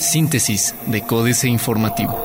Síntesis de Códice Informativo.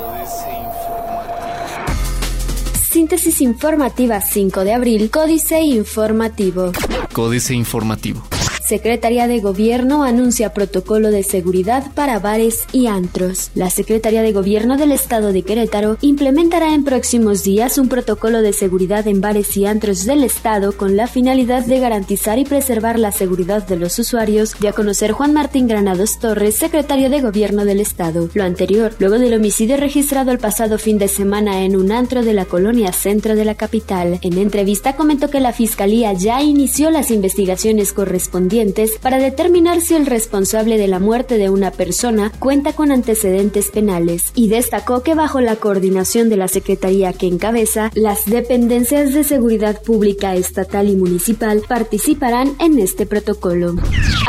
Síntesis informativa 5 de abril, Códice Informativo. Códice Informativo. Secretaría de Gobierno anuncia protocolo de seguridad para bares y antros. La Secretaría de Gobierno del Estado de Querétaro implementará en próximos días un protocolo de seguridad en bares y antros del Estado con la finalidad de garantizar y preservar la seguridad de los usuarios, de a conocer Juan Martín Granados Torres, secretario de Gobierno del Estado. Lo anterior, luego del homicidio registrado el pasado fin de semana en un antro de la colonia centro de la capital. En entrevista comentó que la Fiscalía ya inició las investigaciones correspondientes para determinar si el responsable de la muerte de una persona cuenta con antecedentes penales y destacó que bajo la coordinación de la Secretaría que encabeza, las dependencias de seguridad pública estatal y municipal participarán en este protocolo.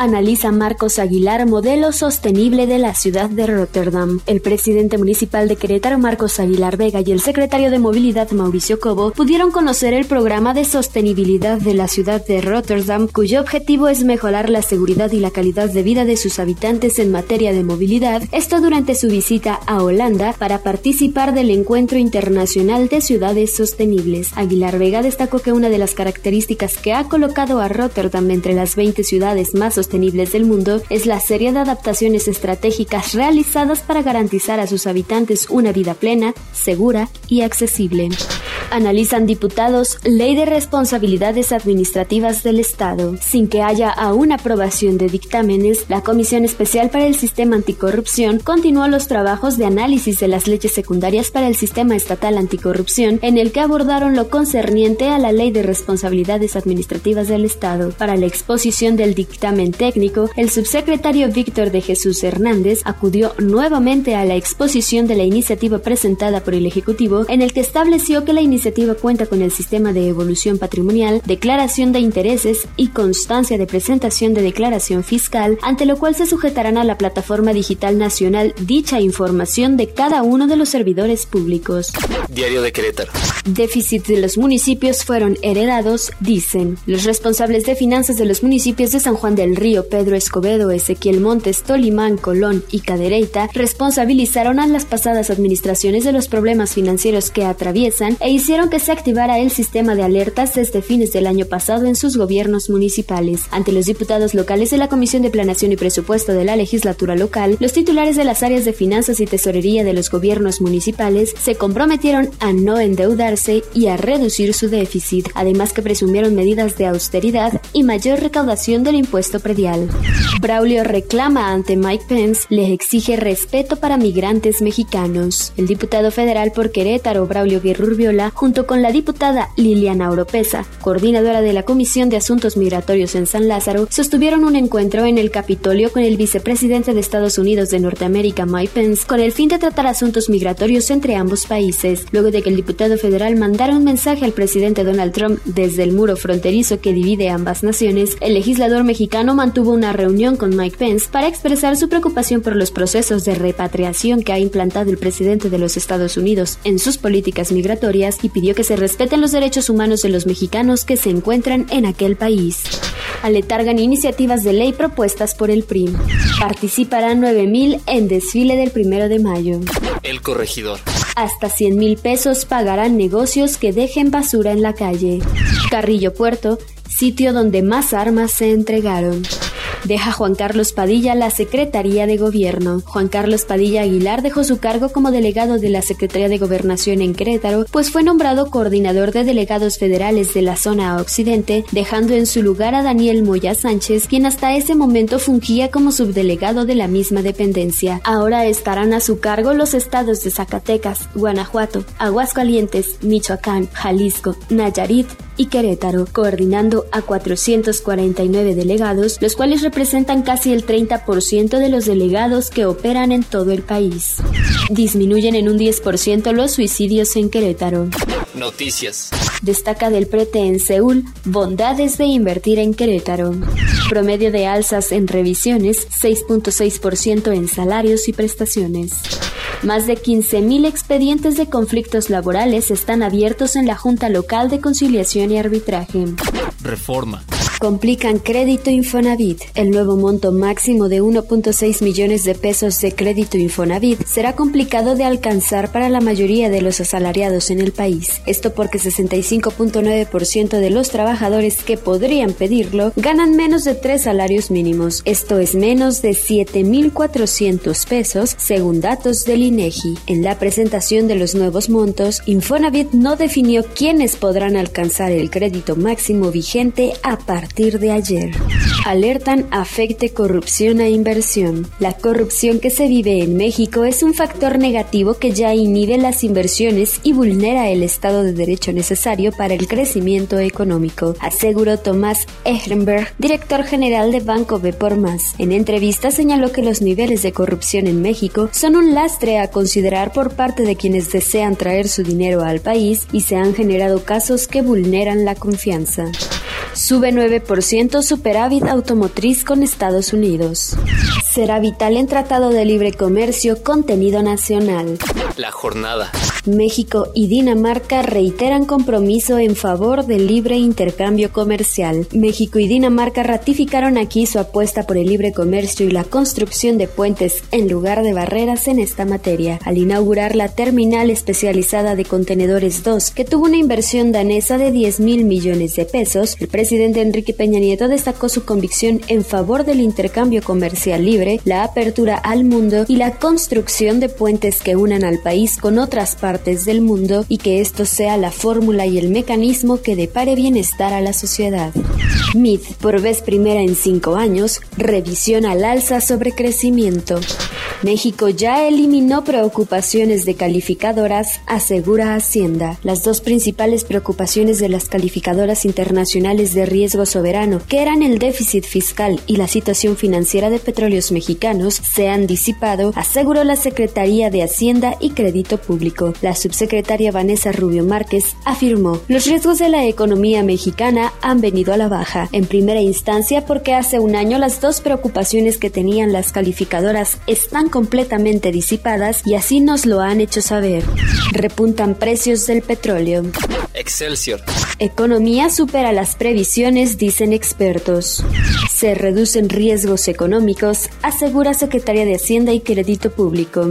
Analiza Marcos Aguilar modelo sostenible de la ciudad de Rotterdam. El presidente municipal de Querétaro, Marcos Aguilar Vega, y el secretario de Movilidad, Mauricio Cobo, pudieron conocer el programa de sostenibilidad de la ciudad de Rotterdam, cuyo objetivo es mejorar la seguridad y la calidad de vida de sus habitantes en materia de movilidad, esto durante su visita a Holanda para participar del Encuentro Internacional de Ciudades Sostenibles. Aguilar Vega destacó que una de las características que ha colocado a Rotterdam entre las 20 ciudades más sostenibles del mundo es la serie de adaptaciones estratégicas realizadas para garantizar a sus habitantes una vida plena, segura y accesible. Analizan diputados Ley de Responsabilidades Administrativas del Estado. Sin que haya aún aprobación de dictámenes, la Comisión Especial para el Sistema Anticorrupción continuó los trabajos de análisis de las leyes secundarias para el Sistema Estatal Anticorrupción, en el que abordaron lo concerniente a la Ley de Responsabilidades Administrativas del Estado. Para la exposición del dictamen técnico, el subsecretario Víctor de Jesús Hernández acudió nuevamente a la exposición de la iniciativa presentada por el Ejecutivo, en el que estableció que la iniciativa cuenta con el sistema de evolución patrimonial, declaración de intereses y constancia de presentación de declaración fiscal, ante lo cual se sujetarán a la plataforma digital nacional dicha información de cada uno de los servidores públicos. Diario de Querétaro. Déficit de los municipios fueron heredados, dicen. Los responsables de finanzas de los municipios de San Juan del Río, Pedro Escobedo, Ezequiel Montes, Tolimán, Colón y Cadereyta responsabilizaron a las pasadas administraciones de los problemas financieros que atraviesan e hicieron que se activara el sistema de alertas desde fines del año pasado en sus gobiernos municipales. Ante los diputados locales de la Comisión de Planación y Presupuesto de la legislatura local, los titulares de las áreas de finanzas y tesorería de los gobiernos municipales se comprometieron a no endeudarse y a reducir su déficit, además que presumieron medidas de austeridad y mayor recaudación del impuesto predial. Braulio reclama ante Mike Pence, les exige respeto para migrantes mexicanos. El diputado federal por Querétaro, Braulio Guerrurbiola, junto con la diputada Liliana Oropesa, coordinadora de la Comisión de Asuntos Migratorios en San Lázaro, sostuvieron un encuentro en el Capitolio con el vicepresidente de Estados Unidos de Norteamérica, Mike Pence, con el fin de tratar asuntos migratorios entre ambos países, luego de que el diputado federal mandara un mensaje al presidente Donald Trump desde el muro fronterizo que divide ambas naciones, el legislador mexicano mantuvo una reunión con Mike Pence para expresar su preocupación por los procesos de repatriación que ha implantado el presidente de los Estados Unidos en sus políticas migratorias y pidió que se respeten los derechos humanos de los mexicanos que se encuentran en aquel país. Iniciativas de ley propuestas por el PRIM. Participarán 9.000 en desfile del primero de mayo. El corregidor. Hasta 100 mil pesos pagarán negocios que dejen basura en la calle. Carrillo Puerto, sitio donde más armas se entregaron. Deja Juan Carlos Padilla la Secretaría de Gobierno. Juan Carlos Padilla Aguilar dejó su cargo como delegado de la Secretaría de Gobernación en Querétaro, pues fue nombrado coordinador de delegados federales de la zona occidente, dejando en su lugar a Daniel Moya Sánchez, quien hasta ese momento fungía como subdelegado de la misma dependencia. Ahora estarán a su cargo los estados de Zacatecas, Guanajuato, Aguascalientes, Michoacán, Jalisco, Nayarit, y Querétaro, coordinando a 449 delegados, los cuales representan casi el 30% de los delegados que operan en todo el país. Disminuyen en un 10% los suicidios en Querétaro. Noticias. Destaca del prete en Seúl bondades de invertir en Querétaro. Promedio de alzas en revisiones 6.6% en salarios y prestaciones. Más de 15.000 expedientes de conflictos laborales están abiertos en la Junta Local de Conciliación y Arbitraje. Reforma. Complican crédito Infonavit. El nuevo monto máximo de 1.6 millones de pesos de crédito Infonavit será complicado de alcanzar para la mayoría de los asalariados en el país. Esto porque 65.9% de los trabajadores que podrían pedirlo ganan menos de tres salarios mínimos. Esto es menos de 7.400 pesos según datos del INEGI. En la presentación de los nuevos montos, Infonavit no definió quiénes podrán alcanzar el crédito máximo vigente a partir de ayer. Alertan afecte corrupción a inversión. La corrupción que se vive en México es un factor negativo que ya inhibe las inversiones y vulnera el Estado de Derecho necesario para el crecimiento económico, aseguró Tomás Ehrenberg, director general de Banco B por Más. En entrevista señaló que los niveles de corrupción en México son un lastre a considerar por parte de quienes desean traer su dinero al país y se han generado casos que vulneran la confianza. Sube 9% superávit automotriz con Estados Unidos. Será vital en Tratado de Libre Comercio contenido nacional. La jornada. México y Dinamarca reiteran compromiso en favor del libre intercambio comercial. México y Dinamarca ratificaron aquí su apuesta por el libre comercio y la construcción de puentes en lugar de barreras en esta materia, al inaugurar la terminal especializada de contenedores 2, que tuvo una inversión danesa de 10 mil millones de pesos. El presidente Enrique Peña Nieto destacó su convicción en favor del intercambio comercial libre, la apertura al mundo y la construcción de puentes que unan al país con otras partes del mundo y que esto sea la fórmula y el mecanismo que depare bienestar a la sociedad. MIT, por vez primera en cinco años, revisión al alza sobre crecimiento. México ya eliminó preocupaciones de calificadoras, asegura Hacienda. Las dos principales preocupaciones de las calificadoras internacionales de riesgo soberano, que eran el déficit fiscal y la situación financiera de petróleos mexicanos, se han disipado, aseguró la Secretaría de Hacienda y Crédito Público. La subsecretaria Vanessa Rubio Márquez afirmó, los riesgos de la economía mexicana han venido a la baja, en primera instancia porque hace un año las dos preocupaciones que tenían las calificadoras están completamente disipadas y así nos lo han hecho saber. Repuntan precios del petróleo. Excelsior. Economía supera las previsiones, dicen expertos. Se reducen riesgos económicos, asegura Secretaría de Hacienda y Crédito Público.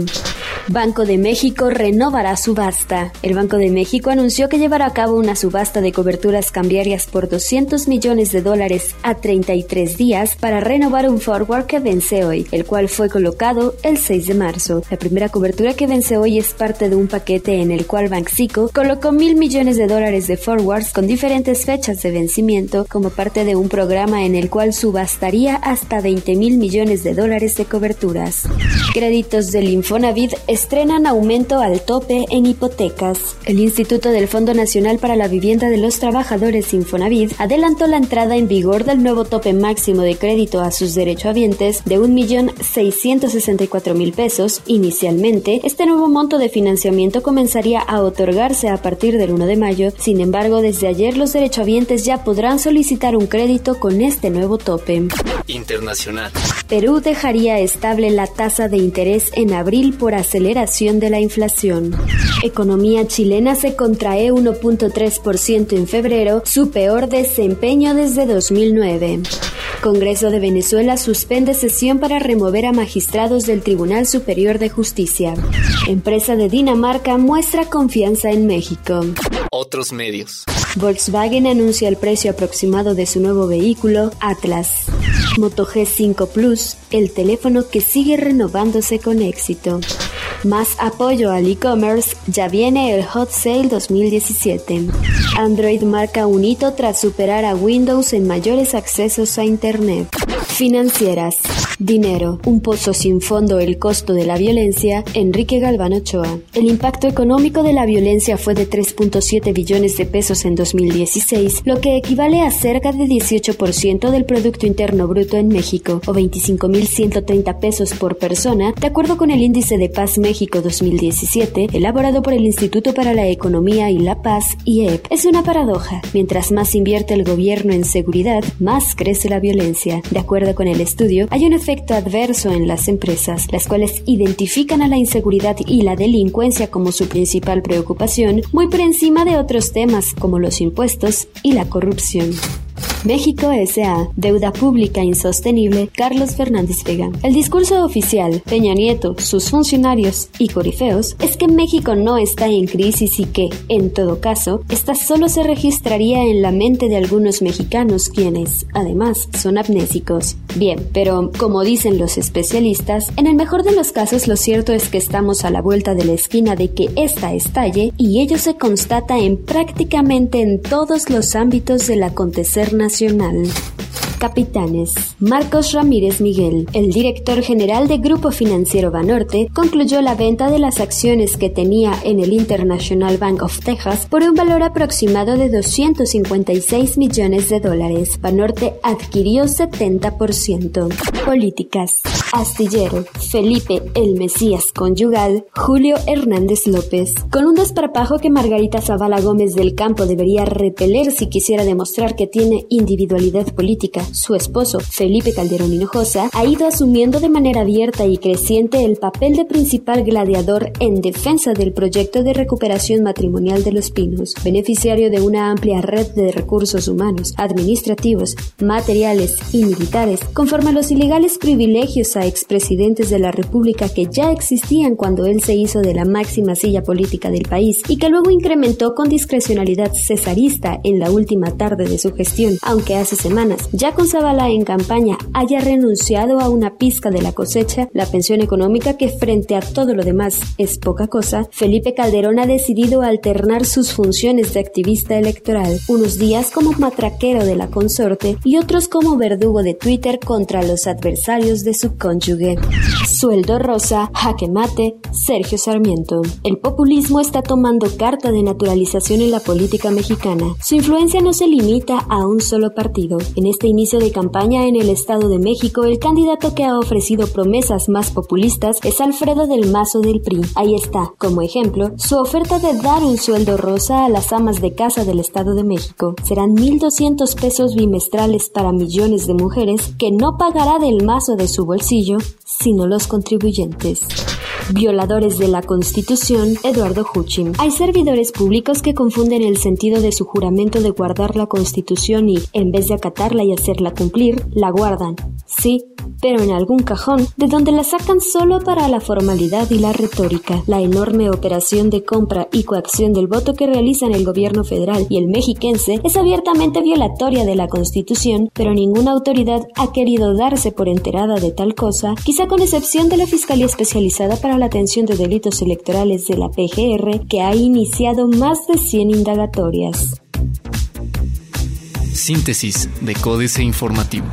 Banco de México renovará subasta. El Banco de México anunció que llevará a cabo una subasta de coberturas cambiarias por 200 millones de dólares a 33 días para renovar un forward que vence hoy, el cual fue colocado el 6 de marzo. La primera cobertura que vence hoy es parte de un paquete en el cual Banxico colocó mil millones de dólares de forwards con diferentes fechas de vencimiento como parte de un programa en el cual subastaría hasta 20 mil millones de dólares de coberturas. Créditos del Infonavit estrenan aumento al tope en hipotecas. El Instituto del Fondo Nacional para la Vivienda de los Trabajadores Infonavit adelantó la entrada en vigor del nuevo tope máximo de crédito a sus derechohabientes de 1.664.000 pesos. Inicialmente, este nuevo monto de financiamiento comenzaría a otorgarse a partir del 1 de mayo. Sin embargo, desde ayer los derechohabientes ya podrán solicitar un crédito con este nuevo tope. Internacional. Perú dejaría estable la tasa de interés en abril por aceleración de la inflación. Economía chilena se contrae 1.3% en febrero, su peor desempeño desde 2009. Congreso de Venezuela suspende sesión para remover a magistrados del Tribunal Superior de Justicia. Empresa de Dinamarca muestra confianza en México. Otros medios. Volkswagen anuncia el precio aproximado de su nuevo vehículo, Atlas. Moto G5 Plus, el teléfono que sigue renovándose con éxito. Más apoyo al e-commerce, ya viene el Hot Sale 2017. Android marca un hito tras superar a Windows en mayores accesos a Internet. Financieras. Dinero. Un pozo sin fondo. El costo de la violencia. Enrique Galván Ochoa. El impacto económico de la violencia fue de 3.7 billones de pesos en 2016, lo que equivale a cerca de 18% del Producto Interno Bruto en México, o 25.130 pesos por persona, de acuerdo con el Índice de Paz México 2017, elaborado por el Instituto para la Economía y la Paz, IEP. Es una paradoja. Mientras más invierte el gobierno en seguridad, más crece la violencia. De acuerdo con el estudio, hay un efecto adverso en las empresas, las cuales identifican a la inseguridad y la delincuencia como su principal preocupación, muy por encima de otros temas como los impuestos y la corrupción. México S.A. Deuda pública insostenible. Carlos Fernández Vega. El discurso oficial, Peña Nieto, sus funcionarios y corifeos es que México no está en crisis y que, en todo caso, esta solo se registraría en la mente de algunos mexicanos quienes, además, son amnésicos. Bien, pero como dicen los especialistas, en el mejor de los casos lo cierto es que estamos a la vuelta de la esquina de que esta estalle y ello se constata en prácticamente en todos los ámbitos del acontecer nacional. Capitanes. Marcos Ramírez Miguel, el director general de Grupo Financiero Banorte, concluyó la venta de las acciones que tenía en el International Bank of Texas por un valor aproximado de 256 millones de dólares. Banorte adquirió 70%. Políticas. Astillero, Felipe el Mesías Conyugal, Julio Hernández López. Con un desparpajo que Margarita Zavala Gómez del Campo debería repeler si quisiera demostrar que tiene individualidad política, su esposo, Felipe Calderón Hinojosa, ha ido asumiendo de manera abierta y creciente el papel de principal gladiador en defensa del proyecto de recuperación matrimonial de Los Pinos, beneficiario de una amplia red de recursos humanos, administrativos, materiales y militares, conforme a los ilegales privilegios a expresidentes de la República que ya existían cuando él se hizo de la máxima silla política del país y que luego incrementó con discrecionalidad cesarista en la última tarde de su gestión, aunque hace semanas, ya con Zavala en campaña, haya renunciado a una pizca de la cosecha, la pensión económica que frente a todo lo demás es poca cosa, Felipe Calderón ha decidido alternar sus funciones de activista electoral, unos días como matraquero de la consorte y otros como verdugo de Twitter contra los adversarios de su Sueldo rosa, jaque mate, Sergio Sarmiento. El populismo está tomando carta de naturalización en la política mexicana. Su influencia no se limita a un solo partido. En este inicio de campaña en el Estado de México, el candidato que ha ofrecido promesas más populistas es Alfredo del Mazo del PRI. Ahí está, como ejemplo, su oferta de dar un sueldo rosa a las amas de casa del Estado de México. Serán 1.200 pesos bimestrales para millones de mujeres que no pagará del mazo de su bolsillo sino los contribuyentes. Violadores de la Constitución, Eduardo Huchim. Hay servidores públicos que confunden el sentido de su juramento de guardar la Constitución y, en vez de acatarla y hacerla cumplir, la guardan. Sí, pero en algún cajón, de donde la sacan solo para la formalidad y la retórica. La enorme operación de compra y coacción del voto que realizan el gobierno federal y el mexiquense es abiertamente violatoria de la Constitución, pero ninguna autoridad ha querido darse por enterada de tal quizá con excepción de la Fiscalía Especializada para la Atención de Delitos Electorales de la PGR, que ha iniciado más de 100 indagatorias. Síntesis de Códice Informativo.